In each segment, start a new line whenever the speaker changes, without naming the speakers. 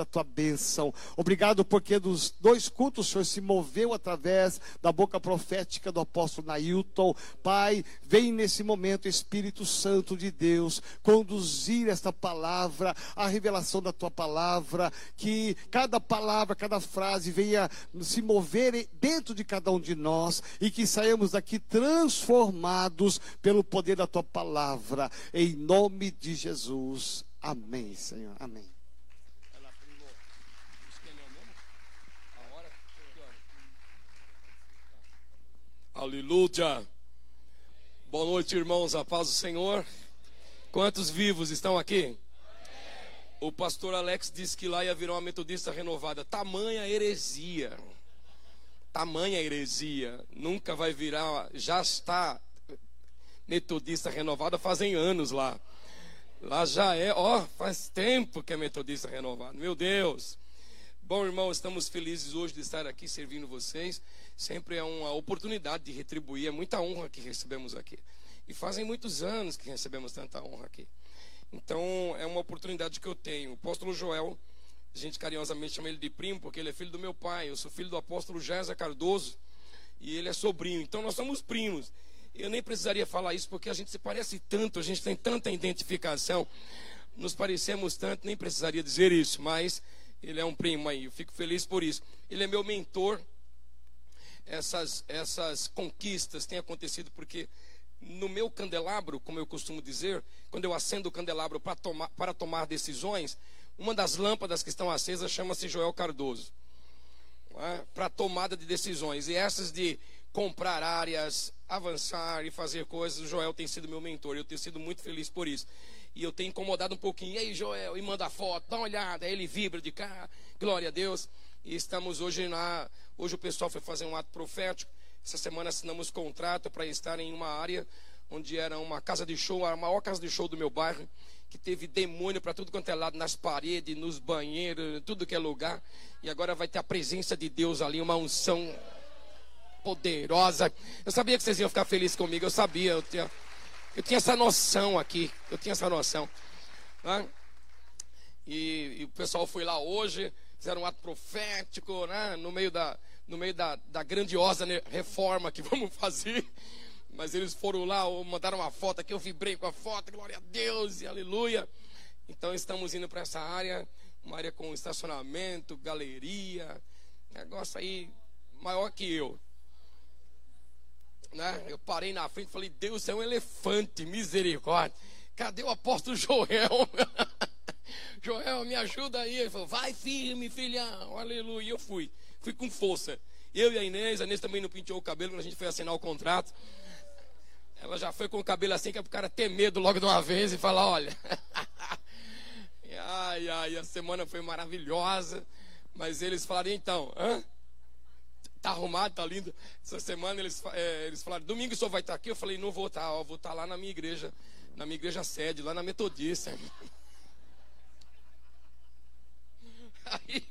da tua bênção. Obrigado porque dos dois cultos o Senhor se moveu através da boca profética do apóstolo Nailton. Pai, vem nesse momento, Espírito Santo de Deus, conduzir esta palavra, a revelação da tua palavra, que cada palavra, cada frase venha se mover dentro de cada um de nós e que saiamos daqui transformados pelo poder da tua palavra, em nome de Jesus. Amém, Senhor. Amém.
Aleluia. Boa noite, irmãos. A paz do Senhor. Quantos vivos estão aqui? O pastor Alex disse que lá ia virar uma metodista renovada. Tamanha heresia. Tamanha heresia. Nunca vai virar. Já está metodista renovada fazem anos lá. Lá já é, ó, faz tempo que é metodista renovado. Meu Deus. Bom, irmão, estamos felizes hoje de estar aqui servindo vocês. Sempre é uma oportunidade de retribuir, é muita honra que recebemos aqui. E fazem muitos anos que recebemos tanta honra aqui. Então, é uma oportunidade que eu tenho. O apóstolo Joel, a gente carinhosamente chama ele de primo, porque ele é filho do meu pai. Eu sou filho do apóstolo Jéssica Cardoso e ele é sobrinho. Então, nós somos primos. Eu nem precisaria falar isso, porque a gente se parece tanto, a gente tem tanta identificação, nos parecemos tanto, nem precisaria dizer isso, mas ele é um primo aí, eu fico feliz por isso. Ele é meu mentor essas, essas conquistas têm acontecido porque no meu candelabro, como eu costumo dizer, quando eu acendo o candelabro para tomar, para tomar decisões, uma das lâmpadas que estão acesas chama-se Joel Cardoso. É? Para tomada de decisões. E essas de comprar áreas, avançar e fazer coisas, o Joel tem sido meu mentor. Eu tenho sido muito feliz por isso. E eu tenho incomodado um pouquinho. E aí, Joel? E manda foto, dá uma olhada. Aí ele vibra de cá. Glória a Deus. E estamos hoje na. Hoje o pessoal foi fazer um ato profético. Essa semana assinamos contrato para estar em uma área onde era uma casa de show, a maior casa de show do meu bairro, que teve demônio para tudo quanto é lado, nas paredes, nos banheiros, tudo que é lugar. E agora vai ter a presença de Deus ali, uma unção poderosa. Eu sabia que vocês iam ficar felizes comigo, eu sabia, eu tinha, eu tinha essa noção aqui, eu tinha essa noção. Né? E, e o pessoal foi lá hoje fizeram um ato profético, né? no meio, da, no meio da, da grandiosa reforma que vamos fazer. Mas eles foram lá, mandaram uma foto aqui, eu vibrei com a foto, glória a Deus e aleluia. Então estamos indo para essa área, uma área com estacionamento, galeria, negócio aí maior que eu. Né? Eu parei na frente e falei, Deus é um elefante, misericórdia. Cadê o apóstolo Joel? Joel, me ajuda aí. Ele falou, vai firme, filhão, aleluia. E eu fui, fui com força. Eu e a Inês, a Inês também não pintou o cabelo quando a gente foi assinar o contrato. Ela já foi com o cabelo assim, que é pro cara ter medo logo de uma vez e falar, olha. ai, ai, a semana foi maravilhosa. Mas eles falaram, então, hã? Tá arrumado, tá lindo. Essa semana eles, é, eles falaram, domingo o senhor vai estar aqui? Eu falei, não vou estar, ó, vou estar lá na minha igreja, na minha igreja sede, lá na Metodista. Aí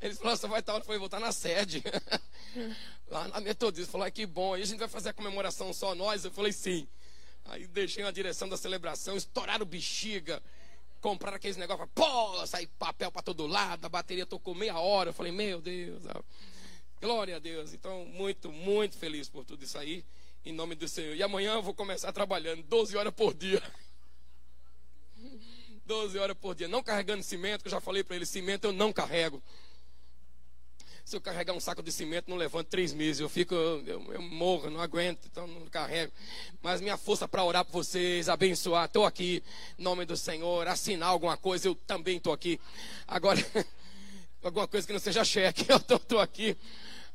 eles falaram, você vai estar onde? foi voltar na sede. Lá na Metodista. Falou, que bom. Aí a gente vai fazer a comemoração só nós? Eu falei, sim. Aí deixei a direção da celebração, estouraram bexiga, compraram aqueles negócios, pô, sair papel para todo lado, a bateria tocou meia hora. Eu falei, meu Deus, glória a Deus. Então, muito, muito feliz por tudo isso aí, em nome do Senhor. E amanhã eu vou começar trabalhando 12 horas por dia. 12 horas por dia, não carregando cimento, que eu já falei para ele, cimento eu não carrego. Se eu carregar um saco de cimento, não levanto três meses. Eu fico, eu, eu, morro, não aguento, então não carrego. Mas minha força para orar por vocês, abençoar, estou aqui, em nome do Senhor, assinar alguma coisa, eu também estou aqui. Agora, alguma coisa que não seja cheque, eu estou aqui.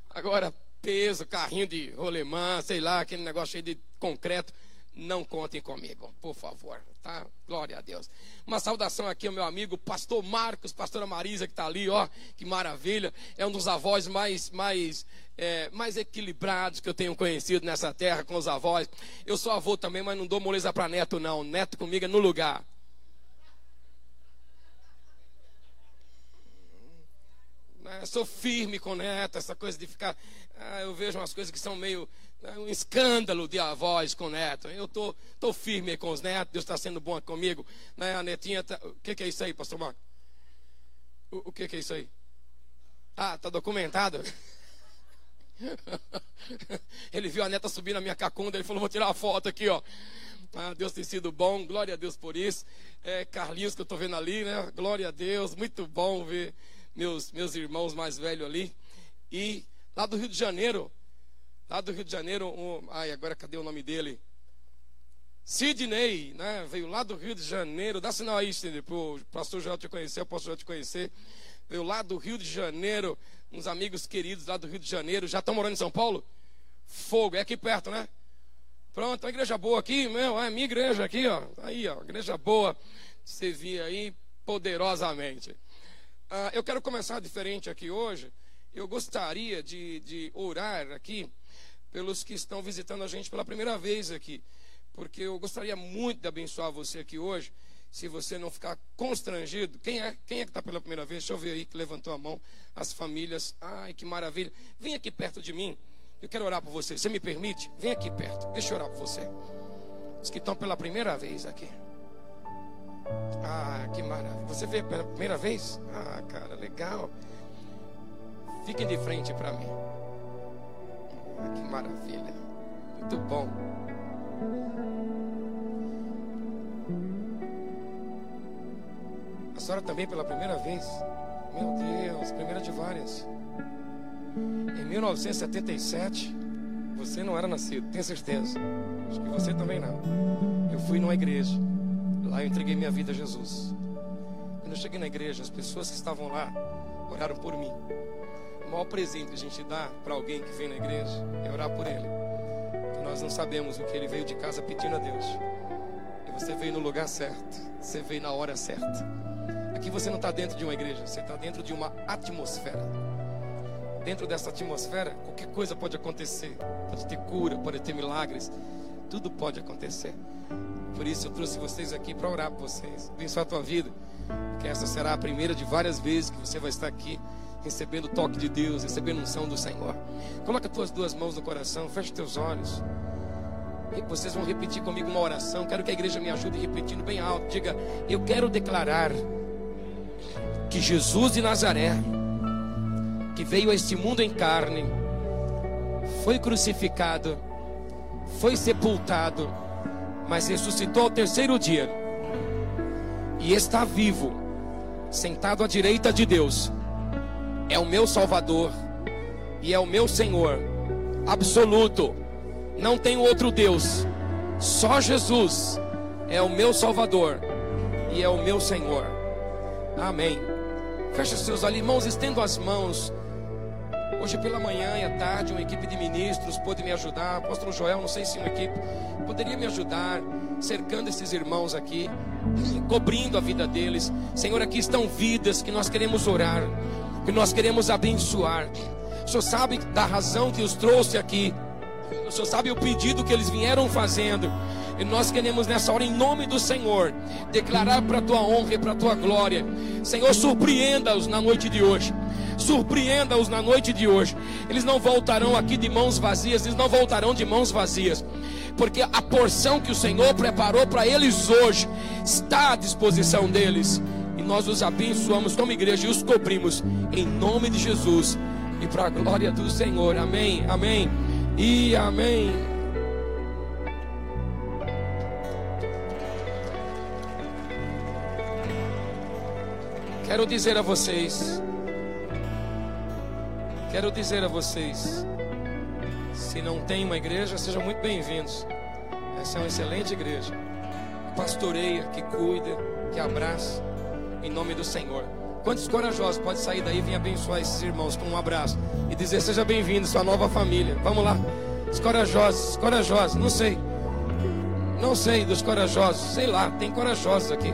Agora, peso, carrinho de rolemã, sei lá, aquele negócio cheio de concreto não contem comigo, por favor, tá? Glória a Deus. Uma saudação aqui ao meu amigo pastor Marcos, pastora Marisa, que está ali, ó, que maravilha. É um dos avós mais, mais, é, mais equilibrados que eu tenho conhecido nessa terra com os avós. Eu sou avô também, mas não dou moleza para neto, não. Neto comigo é no lugar. Né? Sou firme com neto, essa coisa de ficar. Ah, eu vejo umas coisas que são meio é um escândalo de avós com neto. Eu tô, tô firme com os netos, Deus está sendo bom comigo. Né? A netinha, tá... o que, que, é isso aí, pastor Marco? O, o que, que é isso aí? Ah, tá documentado? Ele viu a neta subir na minha cacunda, ele falou: vou tirar uma foto aqui, ó. Ah, Deus tem sido bom, glória a Deus por isso. É, Carlinhos, que eu estou vendo ali, né? Glória a Deus, muito bom ver meus, meus irmãos mais velhos ali. E lá do Rio de Janeiro, lá do Rio de Janeiro, um, ai, agora cadê o nome dele? Sidney, né? Veio lá do Rio de Janeiro, dá sinal aí, Sidney, para o pastor Joel te conhecer, o pastor Joel te conhecer. Veio lá do Rio de Janeiro, uns amigos queridos lá do Rio de Janeiro, já estão morando em São Paulo? Fogo, é aqui perto, né? Pronto, uma igreja boa aqui, meu, é minha igreja aqui, ó. Aí, ó, igreja boa. Via aí poderosamente. Ah, eu quero começar diferente aqui hoje. Eu gostaria de, de orar aqui pelos que estão visitando a gente pela primeira vez aqui. Porque eu gostaria muito de abençoar você aqui hoje. Se você não ficar constrangido, quem é? Quem é que está pela primeira vez? Deixa eu ver aí que levantou a mão. As famílias. Ai, que maravilha. Vem aqui perto de mim. Eu quero orar por você. Você me permite? Vem aqui perto. Deixa eu orar por você. Os que estão pela primeira vez aqui. Ah, que maravilha. Você veio pela primeira vez? Ah, cara, legal. Fiquem de frente para mim. Ah, que maravilha. Muito bom. A senhora também pela primeira vez? Meu Deus, primeira de várias. Em 1977, você não era nascido, tenho certeza. Acho que você também não. Eu fui numa igreja. Lá eu entreguei minha vida a Jesus. Quando eu cheguei na igreja, as pessoas que estavam lá oraram por mim. Maior presente que a gente dá para alguém que vem na igreja é orar por ele. Porque nós não sabemos o que ele veio de casa pedindo a Deus. E você veio no lugar certo. Você veio na hora certa. Aqui você não está dentro de uma igreja, você está dentro de uma atmosfera dentro dessa atmosfera, qualquer coisa pode acontecer. Pode ter cura, pode ter milagres. Tudo pode acontecer. Por isso eu trouxe vocês aqui para orar por vocês. Abençoar a tua vida. Porque essa será a primeira de várias vezes que você vai estar aqui recebendo o toque de Deus, recebendo unção do Senhor. Coloca as tuas duas mãos no coração, feche teus olhos. E vocês vão repetir comigo uma oração. Quero que a igreja me ajude repetindo bem alto. Diga: Eu quero declarar que Jesus de Nazaré que veio a este mundo em carne, foi crucificado, foi sepultado, mas ressuscitou ao terceiro dia e está vivo, sentado à direita de Deus. É o meu Salvador e é o meu Senhor absoluto. Não tem outro Deus, só Jesus é o meu Salvador e é o meu Senhor. Amém. Feche seus olhos, irmãos, estendo as mãos. Hoje pela manhã e à tarde, uma equipe de ministros pôde me ajudar. Apóstolo Joel, não sei se uma equipe poderia me ajudar, cercando esses irmãos aqui, cobrindo a vida deles. Senhor, aqui estão vidas que nós queremos orar, que nós queremos abençoar. O Senhor sabe da razão que os trouxe aqui. O Senhor sabe o pedido que eles vieram fazendo. E nós queremos nessa hora, em nome do Senhor, declarar para a tua honra e para a tua glória. Senhor, surpreenda-os na noite de hoje. Surpreenda-os na noite de hoje. Eles não voltarão aqui de mãos vazias, eles não voltarão de mãos vazias. Porque a porção que o Senhor preparou para eles hoje está à disposição deles. Nós os abençoamos como igreja e os cobrimos em nome de Jesus e para a glória do Senhor. Amém, amém e amém. Quero dizer a vocês Quero dizer a vocês: se não tem uma igreja, sejam muito bem-vindos. Essa é uma excelente igreja. Pastoreia, que cuida, que abraça, em nome do Senhor. Quantos corajosos pode sair daí e vir abençoar esses irmãos com um abraço e dizer: Seja bem-vindo, sua nova família. Vamos lá. Os corajosos, corajosos, não sei. Não sei dos corajosos, sei lá, tem corajosos aqui.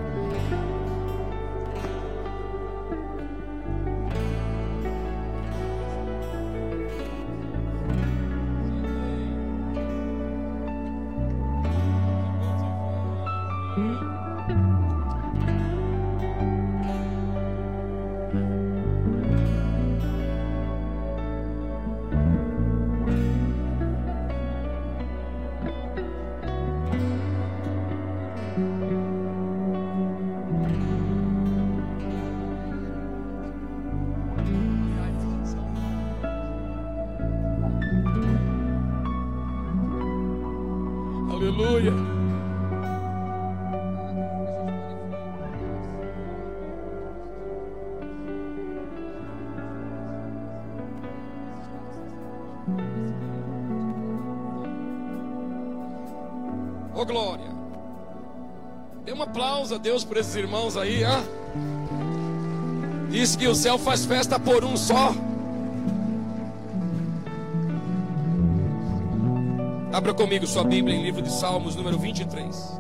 Aleluia. Oh glória. Dê um aplauso a Deus por esses irmãos aí, ah. Diz que o céu faz festa por um só. Abra comigo sua Bíblia em livro de Salmos, número 23.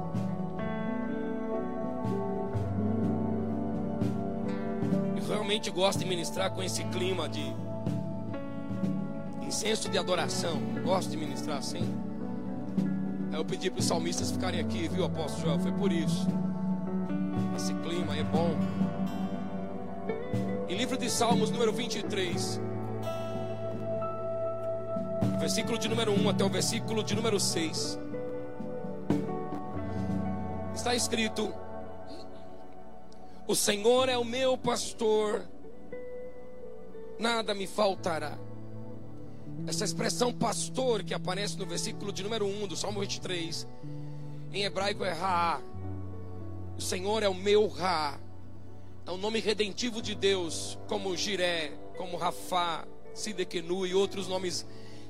Eu realmente gosto de ministrar com esse clima de incenso de adoração. Gosto de ministrar assim. Aí eu pedi para os salmistas ficarem aqui, viu, apóstolo Joel? Foi por isso. Esse clima é bom. Em livro de Salmos, número 23 versículo de número 1 até o versículo de número 6. Está escrito: O Senhor é o meu pastor, nada me faltará. Essa expressão pastor que aparece no versículo de número 1 do Salmo 23, em hebraico é Ra. O Senhor é o meu Ra. É um nome redentivo de Deus, como Jiré, como Rafá, Sidekenu e outros nomes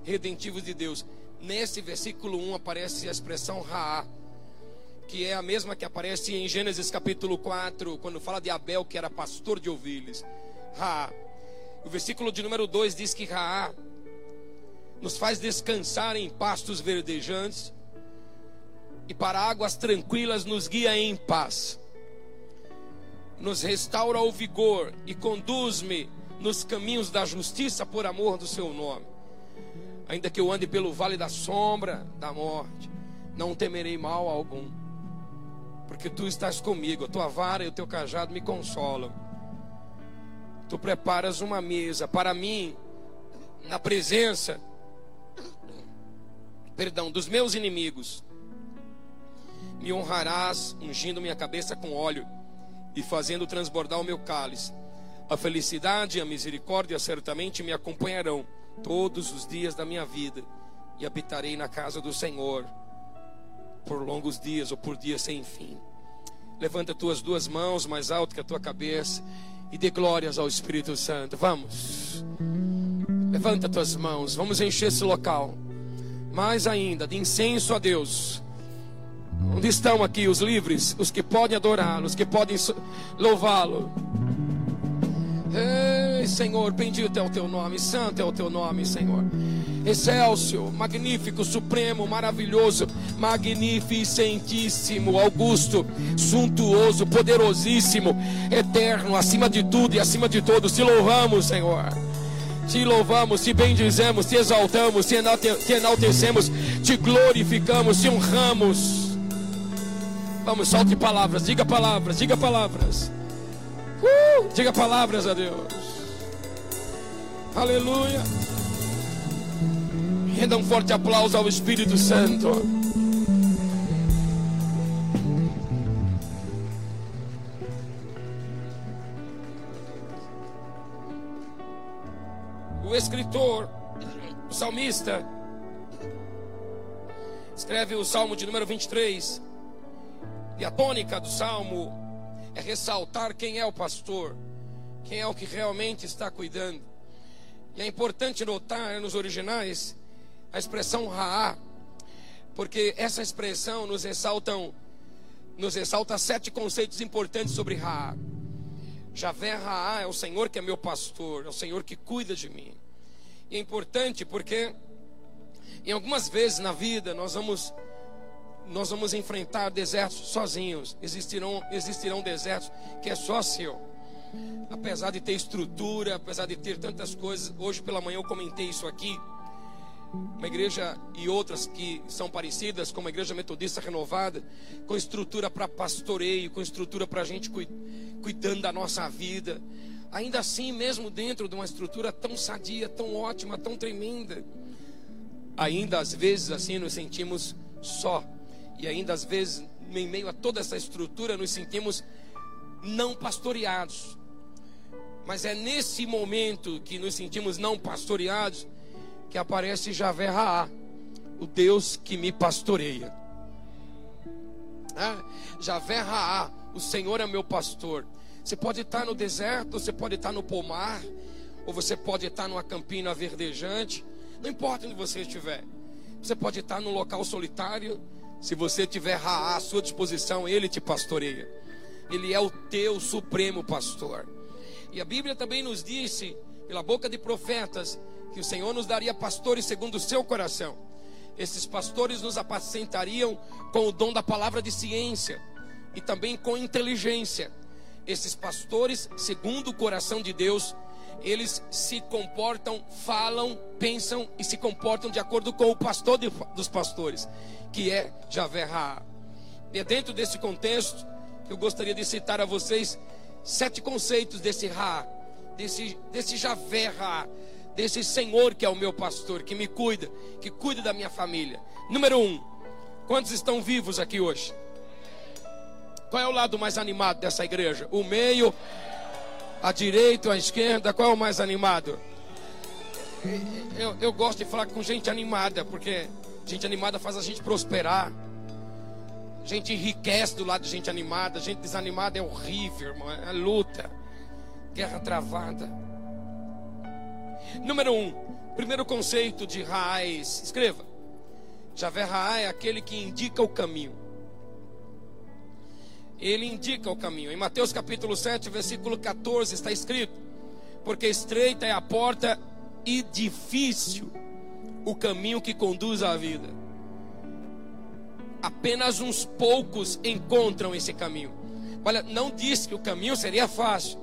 redentivos de Deus. Nesse versículo 1 aparece a expressão Ra, que é a mesma que aparece em Gênesis capítulo 4, quando fala de Abel, que era pastor de ovelhas. Ra. O versículo de número 2 diz que Ra nos faz descansar em pastos verdejantes e para águas tranquilas nos guia em paz. Nos restaura o vigor e conduz-me nos caminhos da justiça por amor do seu nome. Ainda que eu ande pelo vale da sombra da morte, não temerei mal algum, porque tu estás comigo, a tua vara e o teu cajado me consolam. Tu preparas uma mesa para mim na presença, perdão, dos meus inimigos. Me honrarás, ungindo minha cabeça com óleo e fazendo transbordar o meu cálice. A felicidade e a misericórdia certamente me acompanharão todos os dias da minha vida e habitarei na casa do Senhor por longos dias ou por dias sem fim. Levanta tuas duas mãos mais alto que a tua cabeça e dê glórias ao Espírito Santo. Vamos. Levanta tuas mãos, vamos encher esse local. Mais ainda, de incenso a Deus. Onde estão aqui os livres, os que podem adorá-lo, os que podem louvá-lo? Ei, Senhor, bendito é o teu nome, santo é o teu nome, Senhor. Excelso, magnífico, supremo, maravilhoso, magnificentíssimo, augusto, suntuoso, poderosíssimo, eterno, acima de tudo e acima de todos. Te louvamos, Senhor. Te louvamos, te bendizemos, te exaltamos, te enaltecemos, te glorificamos, te honramos. Vamos, solte palavras, diga palavras, diga palavras. Uh, diga palavras a Deus. Aleluia. Renda um forte aplauso ao Espírito Santo. O escritor, o salmista, escreve o salmo de número 23. E a tônica do salmo é ressaltar quem é o pastor, quem é o que realmente está cuidando. E é importante notar nos originais a expressão Raá, porque essa expressão nos ressaltam nos ressalta sete conceitos importantes sobre Raá. Javé Raá é o Senhor que é meu pastor, é o Senhor que cuida de mim. E é importante porque em algumas vezes na vida nós vamos nós vamos enfrentar desertos sozinhos. Existirão, existirão desertos que é só seu. Apesar de ter estrutura, apesar de ter tantas coisas, hoje pela manhã eu comentei isso aqui. Uma igreja e outras que são parecidas, como a igreja metodista renovada, com estrutura para pastoreio, com estrutura para a gente cuidando da nossa vida. Ainda assim, mesmo dentro de uma estrutura tão sadia, tão ótima, tão tremenda, ainda às vezes assim nos sentimos só e ainda às vezes, em meio a toda essa estrutura, nos sentimos não pastoreados. Mas é nesse momento que nos sentimos não pastoreados que aparece Javé Raá, o Deus que me pastoreia. Né? Javé Raá, o Senhor é meu pastor. Você pode estar no deserto, você pode estar no pomar, ou você pode estar numa campina verdejante, não importa onde você estiver. Você pode estar num local solitário, se você tiver Raá à sua disposição, ele te pastoreia. Ele é o teu supremo pastor. E a Bíblia também nos disse, pela boca de profetas, que o Senhor nos daria pastores segundo o seu coração. Esses pastores nos apacentariam com o dom da palavra de ciência e também com inteligência. Esses pastores, segundo o coração de Deus, eles se comportam, falam, pensam e se comportam de acordo com o pastor de, dos pastores, que é Javé Ra. E é dentro desse contexto que eu gostaria de citar a vocês sete conceitos desse Ra, desse, desse Javé Ra, desse Senhor que é o meu pastor, que me cuida, que cuida da minha família. Número um, quantos estão vivos aqui hoje? Qual é o lado mais animado dessa igreja? O meio, a direita, a esquerda, qual é o mais animado? Eu, eu gosto de falar com gente animada, porque gente animada faz a gente prosperar. Gente enriquece do lado de gente animada. Gente desanimada é horrível, irmão. É luta. Guerra travada. Número um. Primeiro conceito de raiz. Escreva. Javé Raá é aquele que indica o caminho ele indica o caminho. Em Mateus capítulo 7, versículo 14, está escrito: Porque estreita é a porta e difícil o caminho que conduz à vida. Apenas uns poucos encontram esse caminho. Olha, não disse que o caminho seria fácil.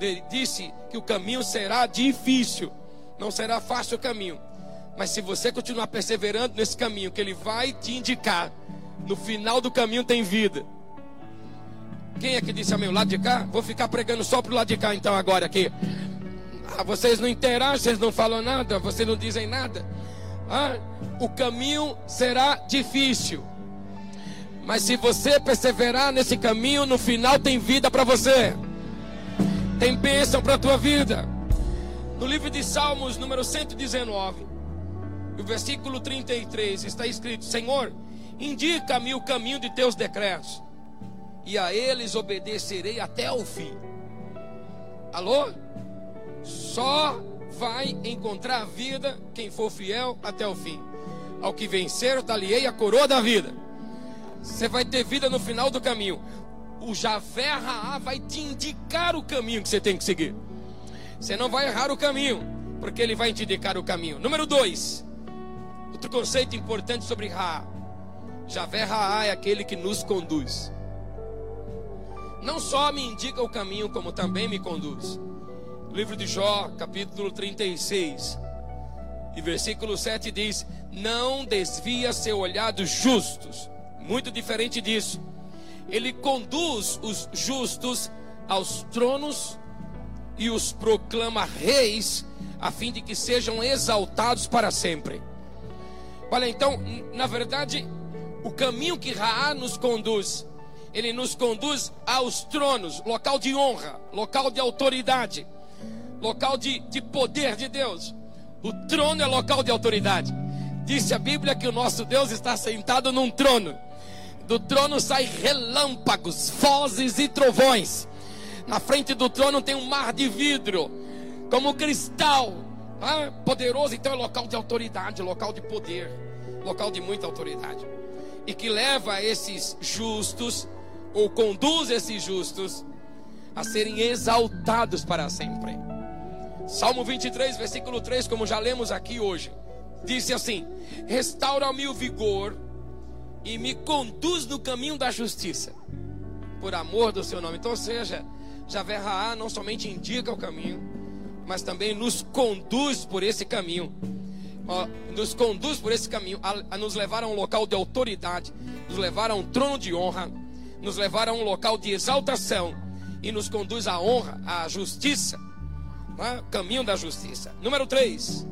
Ele disse que o caminho será difícil. Não será fácil o caminho. Mas se você continuar perseverando nesse caminho que ele vai te indicar, no final do caminho tem vida. Quem é que disse amém? O lado de cá? Vou ficar pregando só pro lado de cá então agora aqui. Ah, vocês não interagem, vocês não falam nada, vocês não dizem nada. Ah, o caminho será difícil. Mas se você perseverar nesse caminho, no final tem vida para você. Tem bênção para a tua vida. No livro de Salmos, número 119, no versículo 33, está escrito: Senhor, indica-me o caminho de teus decretos e a eles obedecerei até o fim. Alô? Só vai encontrar vida quem for fiel até o fim. Ao que vencer, daliei a coroa da vida. Você vai ter vida no final do caminho. O Javé Raá vai te indicar o caminho que você tem que seguir. Você não vai errar o caminho, porque ele vai te indicar o caminho. Número dois, outro conceito importante sobre Raá. Javé Raá é aquele que nos conduz não só me indica o caminho, como também me conduz. livro de Jó, capítulo 36, e versículo 7 diz: Não desvia seu olhar dos justos. Muito diferente disso. Ele conduz os justos aos tronos e os proclama reis, a fim de que sejam exaltados para sempre. Olha, então, na verdade, o caminho que Raá nos conduz ele nos conduz aos tronos, local de honra, local de autoridade, local de, de poder de Deus. O trono é local de autoridade. Disse a Bíblia que o nosso Deus está sentado num trono. Do trono saem relâmpagos, vozes e trovões. Na frente do trono tem um mar de vidro, como cristal. Ah, poderoso, então é local de autoridade, local de poder, local de muita autoridade. E que leva esses justos ou conduz esses justos a serem exaltados para sempre. Salmo 23, versículo 3, como já lemos aqui hoje, disse assim: Restaura-me o vigor e me conduz no caminho da justiça, por amor do seu nome. Então, ou seja, Javé Raá não somente indica o caminho, mas também nos conduz por esse caminho. nos conduz por esse caminho a, a nos levar a um local de autoridade, nos levar a um trono de honra, nos levar a um local de exaltação e nos conduz à honra, à justiça, é? caminho da justiça. Número 3.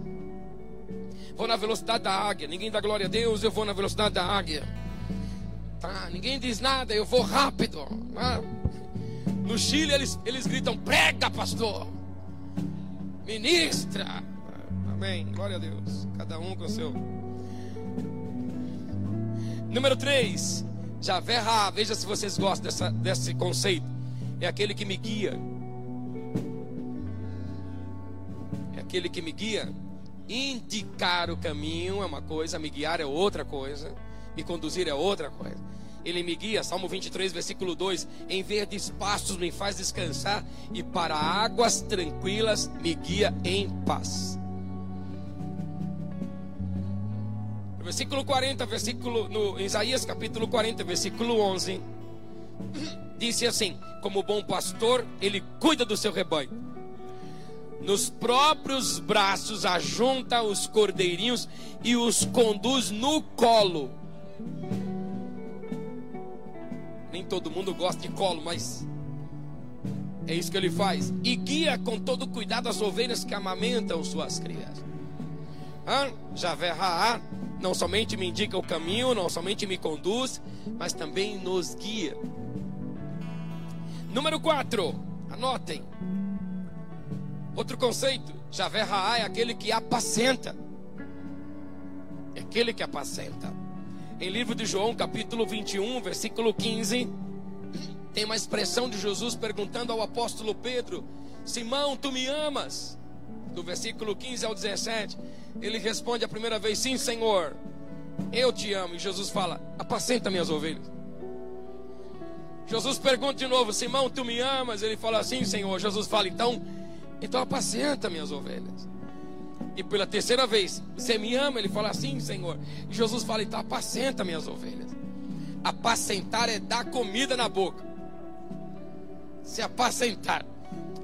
Vou na velocidade da águia. Ninguém dá glória a Deus, eu vou na velocidade da águia. Tá? Ninguém diz nada, eu vou rápido. É? No Chile eles, eles gritam: prega, pastor. Ministra. Amém. Glória a Deus. Cada um com o seu. Número 3. Javé Ra, veja se vocês gostam dessa, desse conceito. É aquele que me guia. É aquele que me guia. Indicar o caminho é uma coisa, me guiar é outra coisa, me conduzir é outra coisa. Ele me guia, Salmo 23, versículo 2: Em verdes pastos me faz descansar, e para águas tranquilas me guia em paz. Versículo 40, versículo no Isaías capítulo 40, versículo 11, disse assim: Como bom pastor, ele cuida do seu rebanho. Nos próprios braços ajunta os cordeirinhos e os conduz no colo. Nem todo mundo gosta de colo, mas é isso que ele faz. E guia com todo cuidado as ovelhas que amamentam suas crias. Ah, Javé Raá não somente me indica o caminho, não somente me conduz, mas também nos guia. Número 4, anotem. Outro conceito, Javé Raá é aquele que apacenta. É aquele que apacenta. Em livro de João, capítulo 21, versículo 15, tem uma expressão de Jesus perguntando ao apóstolo Pedro: Simão, tu me amas? Do versículo 15 ao 17. Ele responde a primeira vez: Sim, Senhor, eu te amo. E Jesus fala: Apacenta minhas ovelhas. Jesus pergunta de novo: Simão, tu me amas? Ele fala: Sim, Senhor. Jesus fala: Então, então apacenta minhas ovelhas. E pela terceira vez: Você me ama? Ele fala: Sim, Senhor. E Jesus fala: Então apacenta minhas ovelhas. Apacentar é dar comida na boca. Se apacentar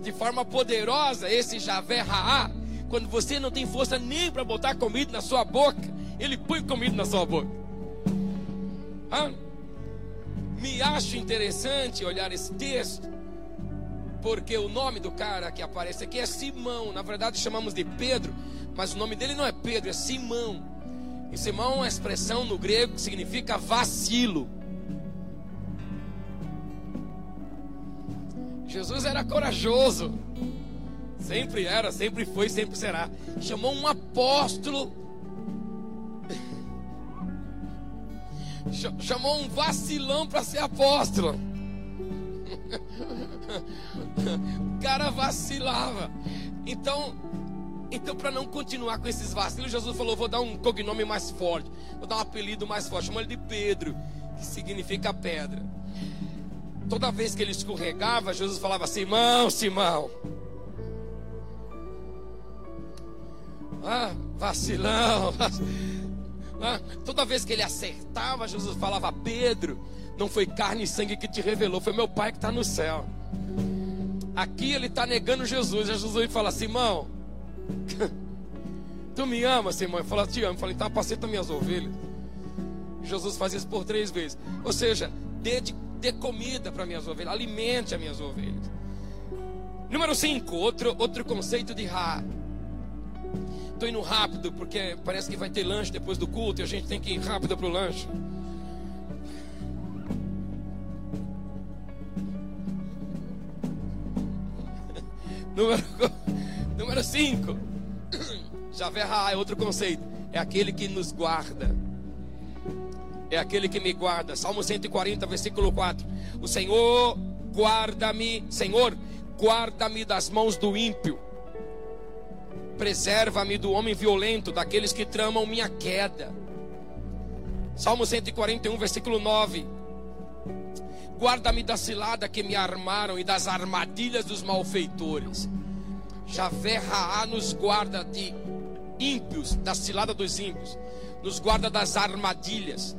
de forma poderosa, esse Javé Raá quando você não tem força nem para botar comida na sua boca, ele põe comida na sua boca. Ah, me acho interessante olhar esse texto, porque o nome do cara que aparece aqui é Simão. Na verdade, chamamos de Pedro, mas o nome dele não é Pedro, é Simão. E Simão é uma expressão no grego que significa vacilo. Jesus era corajoso. Sempre era, sempre foi, sempre será. Chamou um apóstolo. Chamou um vacilão para ser apóstolo. O cara vacilava. Então, então para não continuar com esses vacilos, Jesus falou: vou dar um cognome mais forte, vou dar um apelido mais forte. Chamou ele de Pedro, que significa pedra. Toda vez que ele escorregava, Jesus falava: Simão, Simão. Ah, vacilão. Ah, toda vez que ele acertava, Jesus falava: Pedro, não foi carne e sangue que te revelou, foi meu Pai que está no céu. Aqui ele está negando Jesus. Jesus fala: Simão, tu me amas, Simão? Ele fala: Te amo. Eu falei: Então apaceta minhas ovelhas. Jesus faz isso por três vezes. Ou seja, dê, dê comida para minhas ovelhas, alimente as minhas ovelhas. Número 5, outro, outro conceito de Ra. Estou indo rápido porque parece que vai ter lanche depois do culto e a gente tem que ir rápido para o lanche. Número 5. Javé Ra é outro conceito. É aquele que nos guarda. É aquele que me guarda. Salmo 140, versículo 4. O Senhor guarda-me, Senhor, guarda-me das mãos do ímpio Preserva-me do homem violento, daqueles que tramam minha queda. Salmo 141, versículo 9. Guarda-me da cilada que me armaram e das armadilhas dos malfeitores. Javé Raá nos guarda de ímpios, da cilada dos ímpios. Nos guarda das armadilhas.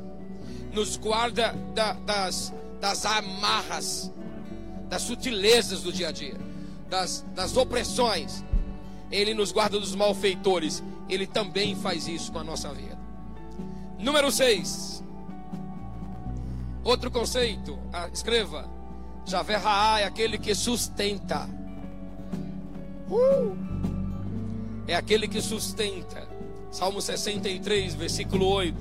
Nos guarda da, das, das amarras, das sutilezas do dia a dia, das, das opressões. Ele nos guarda dos malfeitores. Ele também faz isso com a nossa vida. Número 6. Outro conceito. Ah, escreva. Javé Raá é aquele que sustenta. Uh! É aquele que sustenta. Salmo 63, versículo 8.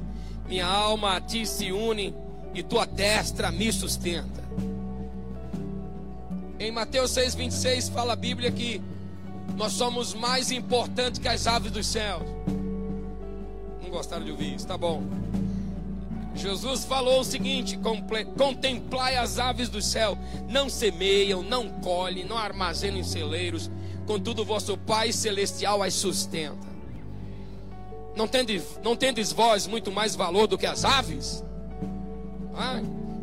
Minha alma a ti se une e tua destra me sustenta. Em Mateus 6, 26 fala a Bíblia que nós somos mais importantes que as aves dos céus. Não gostaram de ouvir isso? Tá bom. Jesus falou o seguinte: contemplai as aves do céu, não semeiam, não colhem, não armazenam em celeiros, contudo vosso Pai celestial as sustenta. Não tendes, não tendes vós muito mais valor do que as aves? Ah,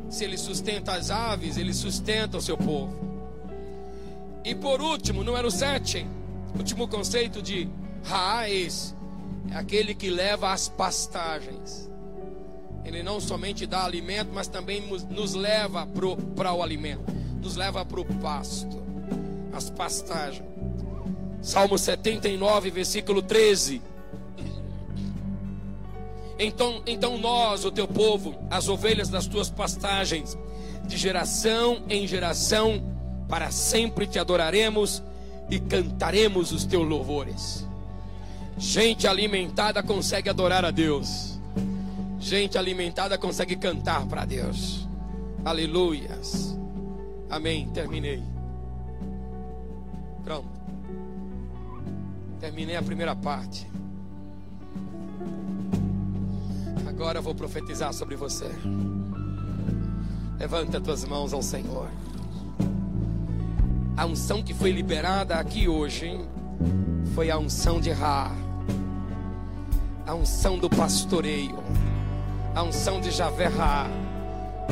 se ele sustenta as aves, ele sustenta o seu povo. E por último, número 7, último conceito de raiz, é aquele que leva as pastagens. Ele não somente dá alimento, mas também nos leva para o alimento, nos leva para o pasto, as pastagens. Salmo 79, versículo 13. Então, então nós, o teu povo, as ovelhas das tuas pastagens, de geração em geração, para sempre te adoraremos e cantaremos os teus louvores. Gente alimentada consegue adorar a Deus. Gente alimentada consegue cantar para Deus. Aleluias. Amém. Terminei. Pronto. Terminei a primeira parte. Agora eu vou profetizar sobre você. Levanta tuas mãos ao Senhor. A unção que foi liberada aqui hoje foi a unção de Ra, a unção do pastoreio, a unção de Javé Ra.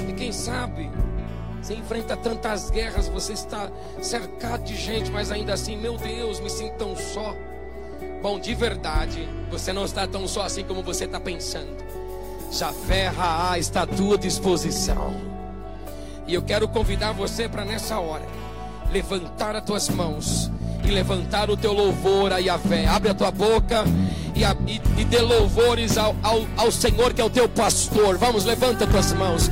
E quem sabe, você enfrenta tantas guerras, você está cercado de gente, mas ainda assim, meu Deus, me sinto tão só. Bom, de verdade, você não está tão só assim como você está pensando. Javé Raá está à tua disposição. E eu quero convidar você para nessa hora levantar as tuas mãos e levantar o teu louvor a Yahvé. Abre a tua boca e, a, e, e dê louvores ao, ao, ao, Senhor que é o teu pastor. Vamos, levanta as tuas mãos.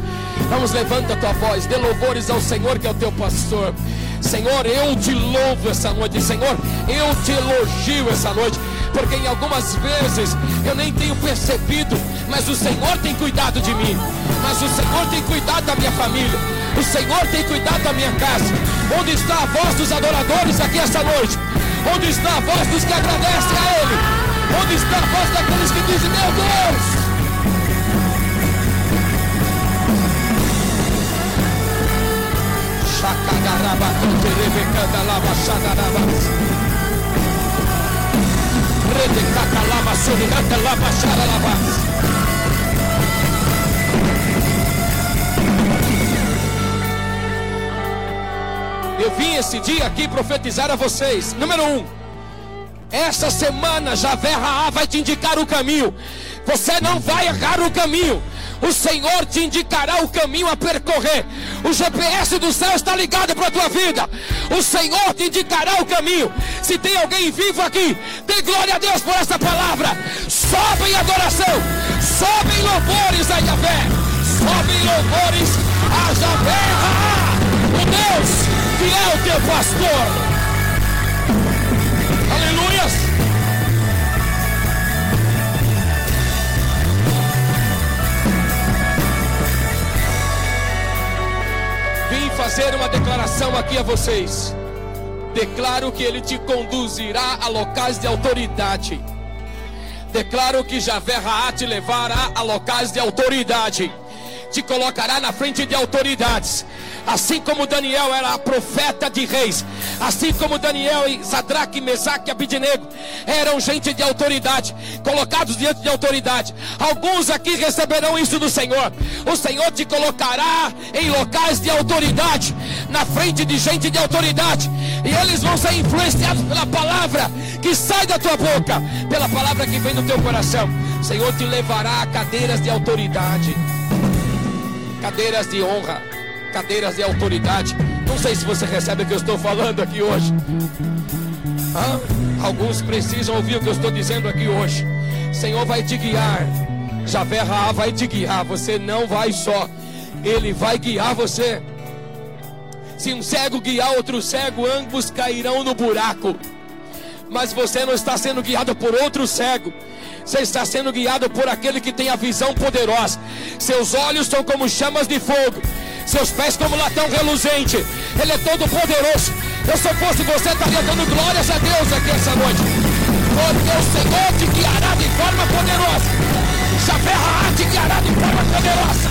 Vamos, levanta tua voz. Dê louvores ao Senhor que é o teu pastor. Senhor, eu te louvo essa noite. Senhor, eu te elogio essa noite porque em algumas vezes eu nem tenho percebido, mas o Senhor tem cuidado de mim, mas o Senhor tem cuidado da minha família, o Senhor tem cuidado da minha casa. Onde está a voz dos adoradores aqui esta noite? Onde está a voz dos que agradecem a Ele? Onde está a voz daqueles que dizem: Meu Deus! Chacagaraba, Rebecanda, Lava, Chagarabas. Eu vim esse dia aqui profetizar a vocês. Número um, essa semana Javé Raá vai te indicar o caminho. Você não vai errar o caminho o Senhor te indicará o caminho a percorrer. O GPS do céu está ligado para a tua vida. O Senhor te indicará o caminho. Se tem alguém vivo aqui, dê glória a Deus por essa palavra. Sobe em adoração, sobe em louvores a Yahvé, sobe em louvores a Yahvé, o Deus que é o teu pastor. Fazer uma declaração aqui a vocês. Declaro que Ele te conduzirá a locais de autoridade. Declaro que Javé Raá te levará a locais de autoridade. Te colocará na frente de autoridades. Assim como Daniel era profeta de reis, assim como Daniel e Sadraque, Mesaque e Abidinego eram gente de autoridade, colocados diante de autoridade. Alguns aqui receberão isso do Senhor. O Senhor te colocará em locais de autoridade, na frente de gente de autoridade, e eles vão ser influenciados pela palavra que sai da tua boca, pela palavra que vem do teu coração. O Senhor te levará a cadeiras de autoridade, cadeiras de honra cadeiras de autoridade. Não sei se você recebe o que eu estou falando aqui hoje. Ah, alguns precisam ouvir o que eu estou dizendo aqui hoje. Senhor vai te guiar. Javé Raá vai te guiar. Você não vai só. Ele vai guiar você. Se um cego guiar outro cego, ambos cairão no buraco. Mas você não está sendo guiado por outro cego. Você está sendo guiado por aquele que tem a visão poderosa. Seus olhos são como chamas de fogo seus pés como latão reluzente. Ele é todo poderoso. Eu se fosse você, estaria dando glórias a Deus aqui essa noite. Porque o Senhor te guiará de forma poderosa. Raá te guiará de forma poderosa.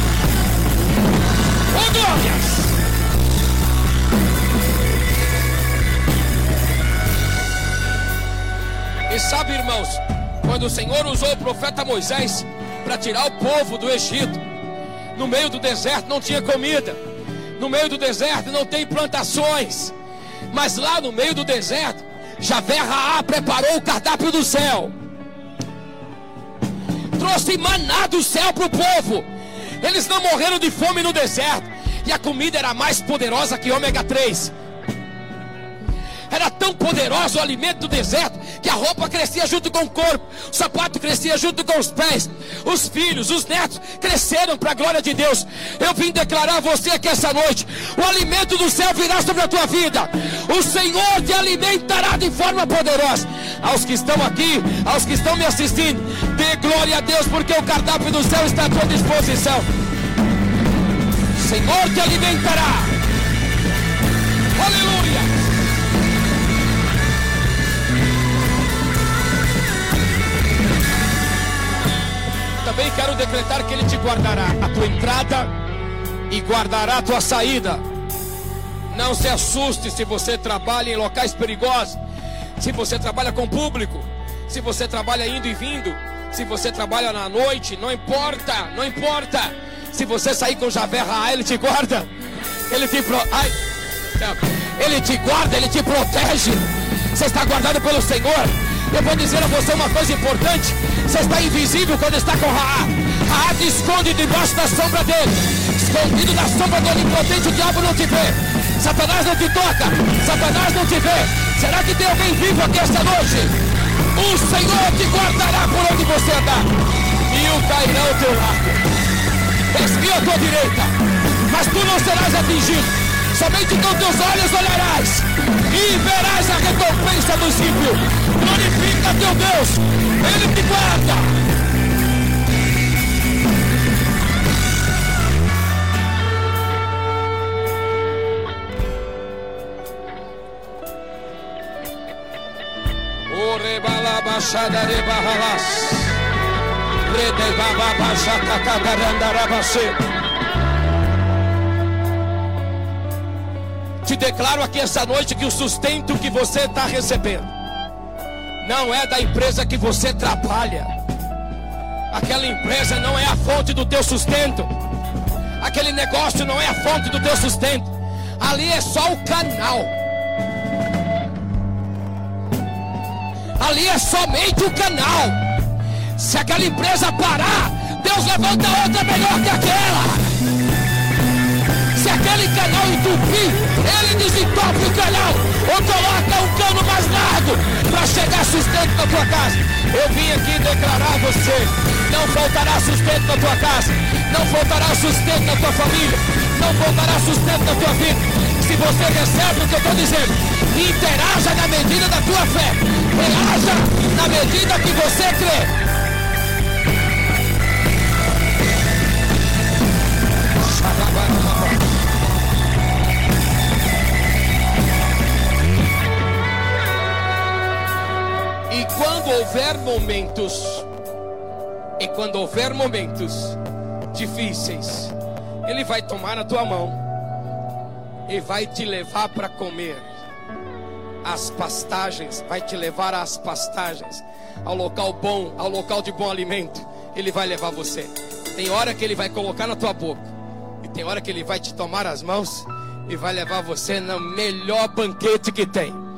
Oh, glórias! E sabe, irmãos, quando o Senhor usou o profeta Moisés para tirar o povo do Egito, no meio do deserto não tinha comida, no meio do deserto não tem plantações, mas lá no meio do deserto, Javé Raá preparou o cardápio do céu, trouxe maná do céu para o povo. Eles não morreram de fome no deserto, e a comida era mais poderosa que ômega 3. Era tão poderoso o alimento do deserto que a roupa crescia junto com o corpo, o sapato crescia junto com os pés. Os filhos, os netos cresceram para a glória de Deus. Eu vim declarar a você que essa noite o alimento do céu virá sobre a tua vida. O Senhor te alimentará de forma poderosa. Aos que estão aqui, aos que estão me assistindo, dê glória a Deus, porque o cardápio do céu está à tua disposição. O Senhor te alimentará. Aleluia. Decretar que Ele te guardará a tua entrada e guardará a tua saída. Não se assuste se você trabalha em locais perigosos, se você trabalha com público, se você trabalha indo e vindo, se você trabalha na noite, não importa, não importa. Se você sair com Javé Raá, ele te guarda. Ele te pro... Ai. Ele te guarda, ele te protege. Você está guardado pelo Senhor. Eu vou dizer a você uma coisa importante. Você está invisível quando está com Raá. Raá te esconde debaixo da sombra dele. Escondido na sombra do onipotente, o diabo não te vê. Satanás não te toca. Satanás não te vê. Será que tem alguém vivo aqui esta noite? O Senhor te guardará por onde você andar. Mil cairão ao teu lado. Mil à tua direita. Mas tu não serás atingido somente com teus olhos olharás e verás a recompensa dos ímpios. Glorifica teu Deus, Ele te guarda. Baixada rebahalas. Redebaba baixata cagarandarabace. Te declaro aqui essa noite que o sustento que você está recebendo não é da empresa que você trabalha. Aquela empresa não é a fonte do teu sustento. Aquele negócio não é a fonte do teu sustento. Ali é só o canal. Ali é somente o canal. Se aquela empresa parar, Deus levanta outra melhor que aquela. Aquele canal entupir, ele desentope o canal ou coloca um cano mais largo para chegar sustento na tua casa. Eu vim aqui declarar a você: não faltará sustento na tua casa, não faltará sustento na tua família, não faltará sustento na tua vida. Se você recebe o que eu estou dizendo, interaja na medida da tua fé, reaja na medida que você crê. Houver momentos, e quando houver momentos difíceis, Ele vai tomar a tua mão e vai te levar para comer as pastagens, vai te levar às pastagens, ao local bom, ao local de bom alimento. Ele vai levar você. Tem hora que Ele vai colocar na tua boca, e tem hora que Ele vai te tomar as mãos e vai levar você no melhor banquete que tem.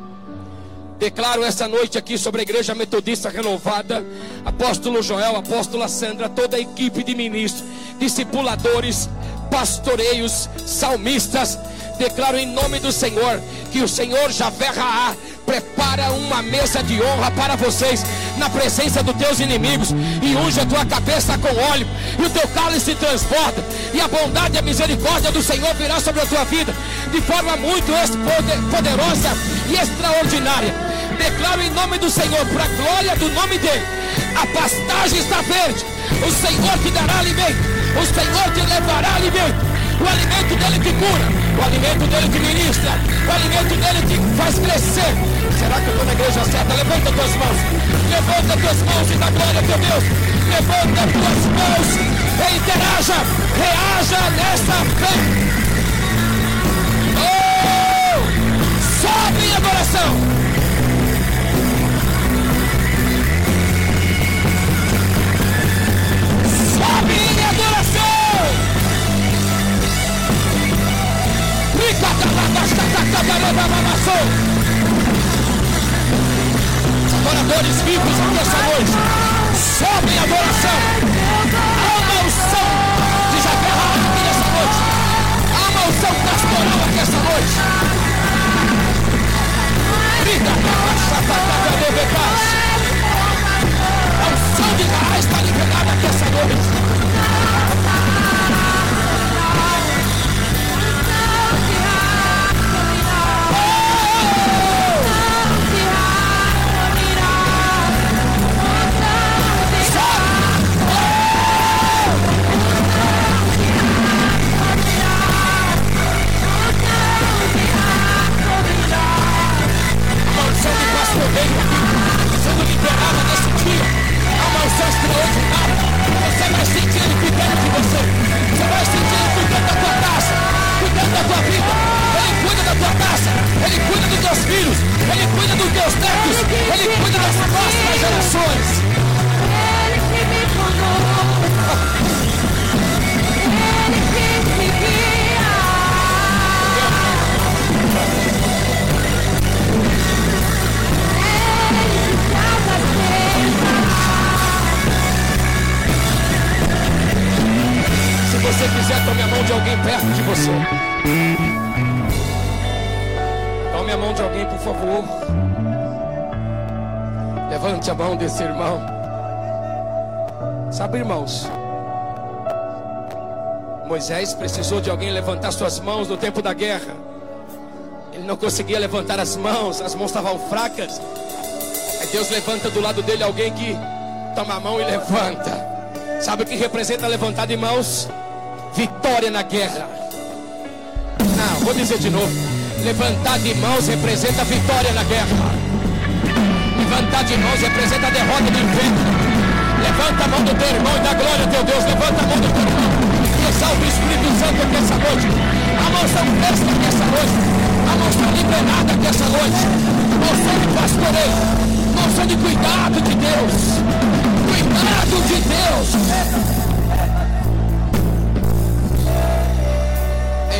Declaro essa noite aqui sobre a Igreja Metodista Renovada, Apóstolo Joel, Apóstola Sandra, toda a equipe de ministros, discipuladores, pastoreios, salmistas. Declaro em nome do Senhor que o Senhor Javé Raá prepara uma mesa de honra para vocês na presença dos teus inimigos e unge a tua cabeça com óleo e o teu cálice transborda e a bondade e a misericórdia do Senhor virá sobre a tua vida de forma muito poderosa e extraordinária declaro em nome do Senhor, para a glória do nome dele. A pastagem está verde. O Senhor te dará alimento. O Senhor te levará alimento. O alimento dele te cura. O alimento dele te ministra. O alimento dele te faz crescer. Será que eu estou na igreja certa? Levanta tuas mãos. Levanta tuas mãos e dá glória a teu Deus. Levanta tuas mãos e interaja. Reaja nessa fé. Sobe em adoração. minha adoração. Os adoradores vivos aqui essa noite. Sobem adoração. Há uma unção de Javé aqui nessa noite. Há uma unção pastoral aqui essa noite. Grita, a unção de Raá está liberada aqui essa noite. esperava desse time. A maldição de ordinário. Você vai sentir ele cuidando de você. Você vai sentir ele cuidando da tua casa, cuidando da tua vida. Ele cuida da tua casa, ele cuida dos teus filhos, ele cuida dos teus netos, ele cuida das próximas gerações.
Ele que me mandou.
Moisés precisou de alguém levantar suas mãos no tempo da guerra. Ele não conseguia levantar as mãos, as mãos estavam fracas. Aí Deus levanta do lado dele alguém que toma a mão e levanta. Sabe o que representa levantar de mãos? Vitória na guerra. Não, vou dizer de novo. Levantar de mãos representa vitória na guerra. Levantar de mãos representa a derrota do inferno. Levanta a mão do teu irmão e dá glória teu Deus. Levanta a mão do teu irmão salve o Espírito Santo aqui essa noite. A moção festa aqui essa noite. A moção liberada aqui essa noite. Moção de pastoreio. Moção de cuidado de Deus. Cuidado de Deus.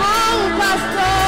bom pastor.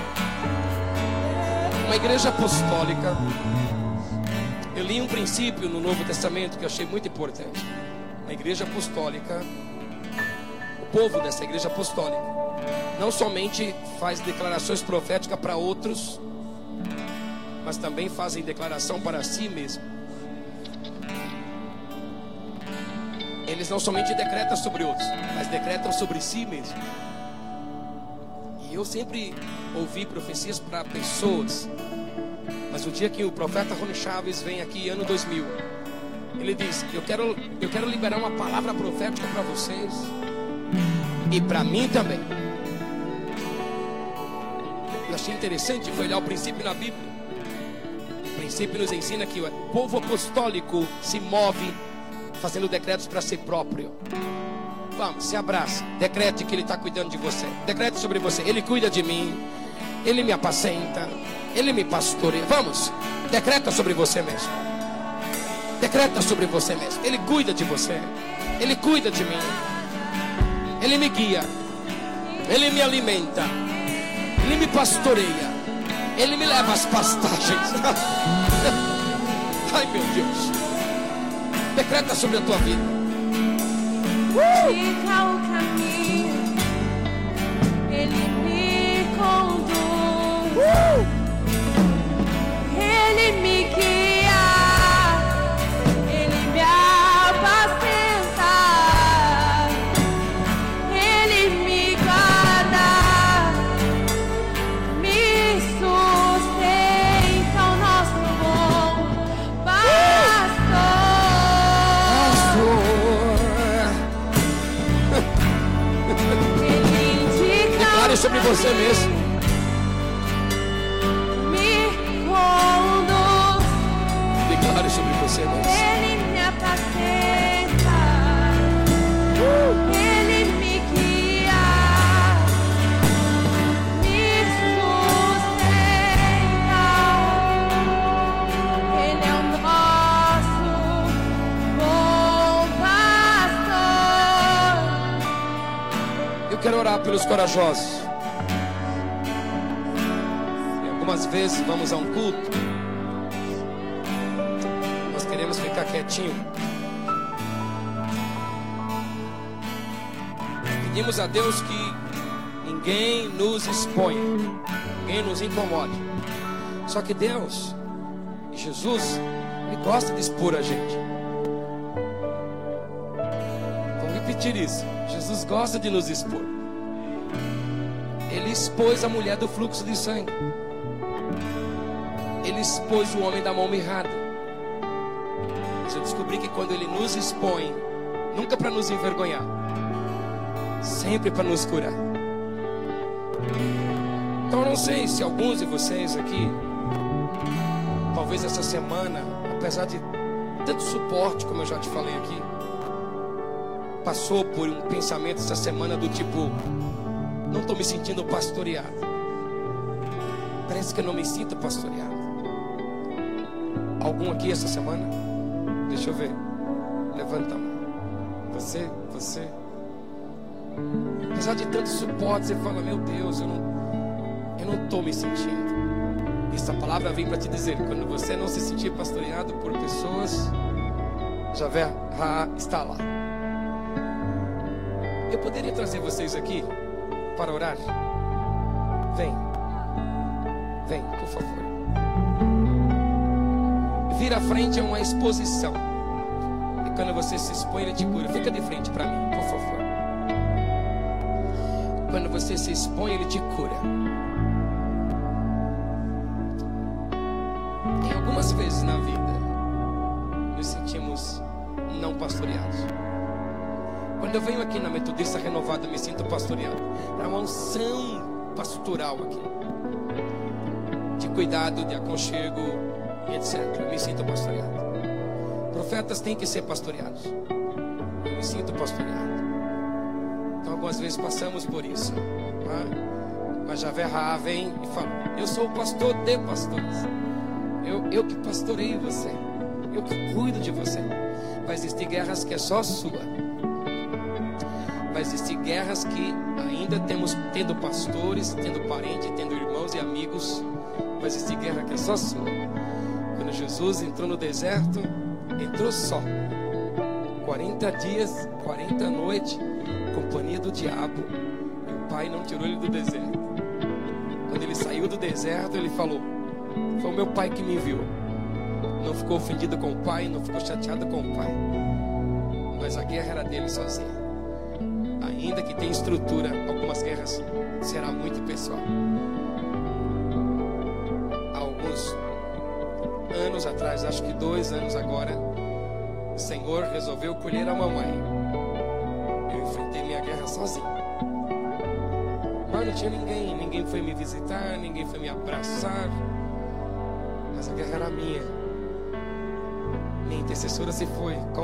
eu achei muito importante. A igreja apostólica, o povo dessa igreja apostólica, não somente faz declarações proféticas para outros, mas também fazem declaração para si mesmo. Eles não somente decretam sobre outros, mas decretam sobre si mesmo. Eu sempre ouvi profecias para pessoas, mas o dia que o profeta Rony Chaves vem aqui, ano 2000, ele diz: Eu quero, eu quero liberar uma palavra profética para vocês e para mim também. Eu achei interessante foi olhar o princípio na Bíblia. O princípio nos ensina que o povo apostólico se move fazendo decretos para si próprio. Vamos, se abraça. Decrete que Ele está cuidando de você. Decrete sobre você. Ele cuida de mim. Ele me apacenta. Ele me pastoreia. Vamos, decreta sobre você mesmo. Decreta sobre você mesmo. Ele cuida de você. Ele cuida de mim. Ele me guia. Ele me alimenta. Ele me pastoreia. Ele me leva às pastagens. Ai meu Deus. Decreta sobre a tua vida.
Indica o caminho, Ele me conduz,
você mesmo.
Me conduz,
Declare sobre você mesmo.
Ele me apacenta, Ele me guia, me sustenta. Ele é o nosso bom pastor.
Eu quero orar pelos corajosos. Algumas vezes vamos a um culto. Nós queremos ficar quietinho. Pedimos a Deus que ninguém nos exponha, ninguém nos incomode. Só que Deus, e Jesus, Ele gosta de expor a gente. Vou repetir isso. Jesus gosta de nos expor. Ele expôs a mulher do fluxo de sangue. Ele expôs o homem da mão mirrada. Mas eu descobri que quando ele nos expõe, nunca para nos envergonhar, sempre para nos curar. Então eu não sei se alguns de vocês aqui, talvez essa semana, apesar de tanto suporte, como eu já te falei aqui, passou por um pensamento essa semana do tipo: não estou me sentindo pastoreado. Parece que eu não me sinto pastoreado. Algum aqui essa semana? Deixa eu ver. Levanta a mão. Você, você. Apesar de tanto suporte, você fala: Meu Deus, eu não, eu não estou me sentindo. Essa palavra vem para te dizer: quando você não se sentir pastoreado por pessoas, Javé Ra está lá. Eu poderia trazer vocês aqui para orar? Vem. Vem, por favor. Vir à frente é uma exposição. E quando você se expõe, ele te cura. Fica de frente para mim, por favor. Quando você se expõe, ele te cura. Tem algumas vezes na vida nos sentimos não pastoreados. Quando eu venho aqui na Metodista Renovada, me sinto pastoreado. É uma unção pastoral aqui. De cuidado, de aconchego etc. Eu me sinto pastoreado. Profetas têm que ser pastoreados. Eu me sinto pastoreado. Então, algumas vezes passamos por isso. Né? Mas Javé Ra vem e fala: Eu sou o pastor de pastores. Eu, eu que pastoreio você. Eu que cuido de você. Vai existir guerras que é só sua vai existir guerras que ainda temos tendo pastores, tendo parentes, tendo irmãos e amigos. Vai existir guerra que é só sua. Jesus entrou no deserto, entrou só. 40 dias, 40 noites, companhia do diabo. E o pai não tirou ele do deserto. Quando ele saiu do deserto, ele falou: Foi o meu pai que me enviou. Não ficou ofendido com o pai, não ficou chateado com o pai. Mas a guerra era dele sozinho. Ainda que tenha estrutura, algumas guerras será muito pessoal. Atrás, acho que dois anos agora, o Senhor resolveu colher a mamãe. Eu enfrentei minha guerra sozinho. Mas não tinha ninguém, ninguém foi me visitar, ninguém foi me abraçar. Mas a guerra era minha. Minha intercessora se foi.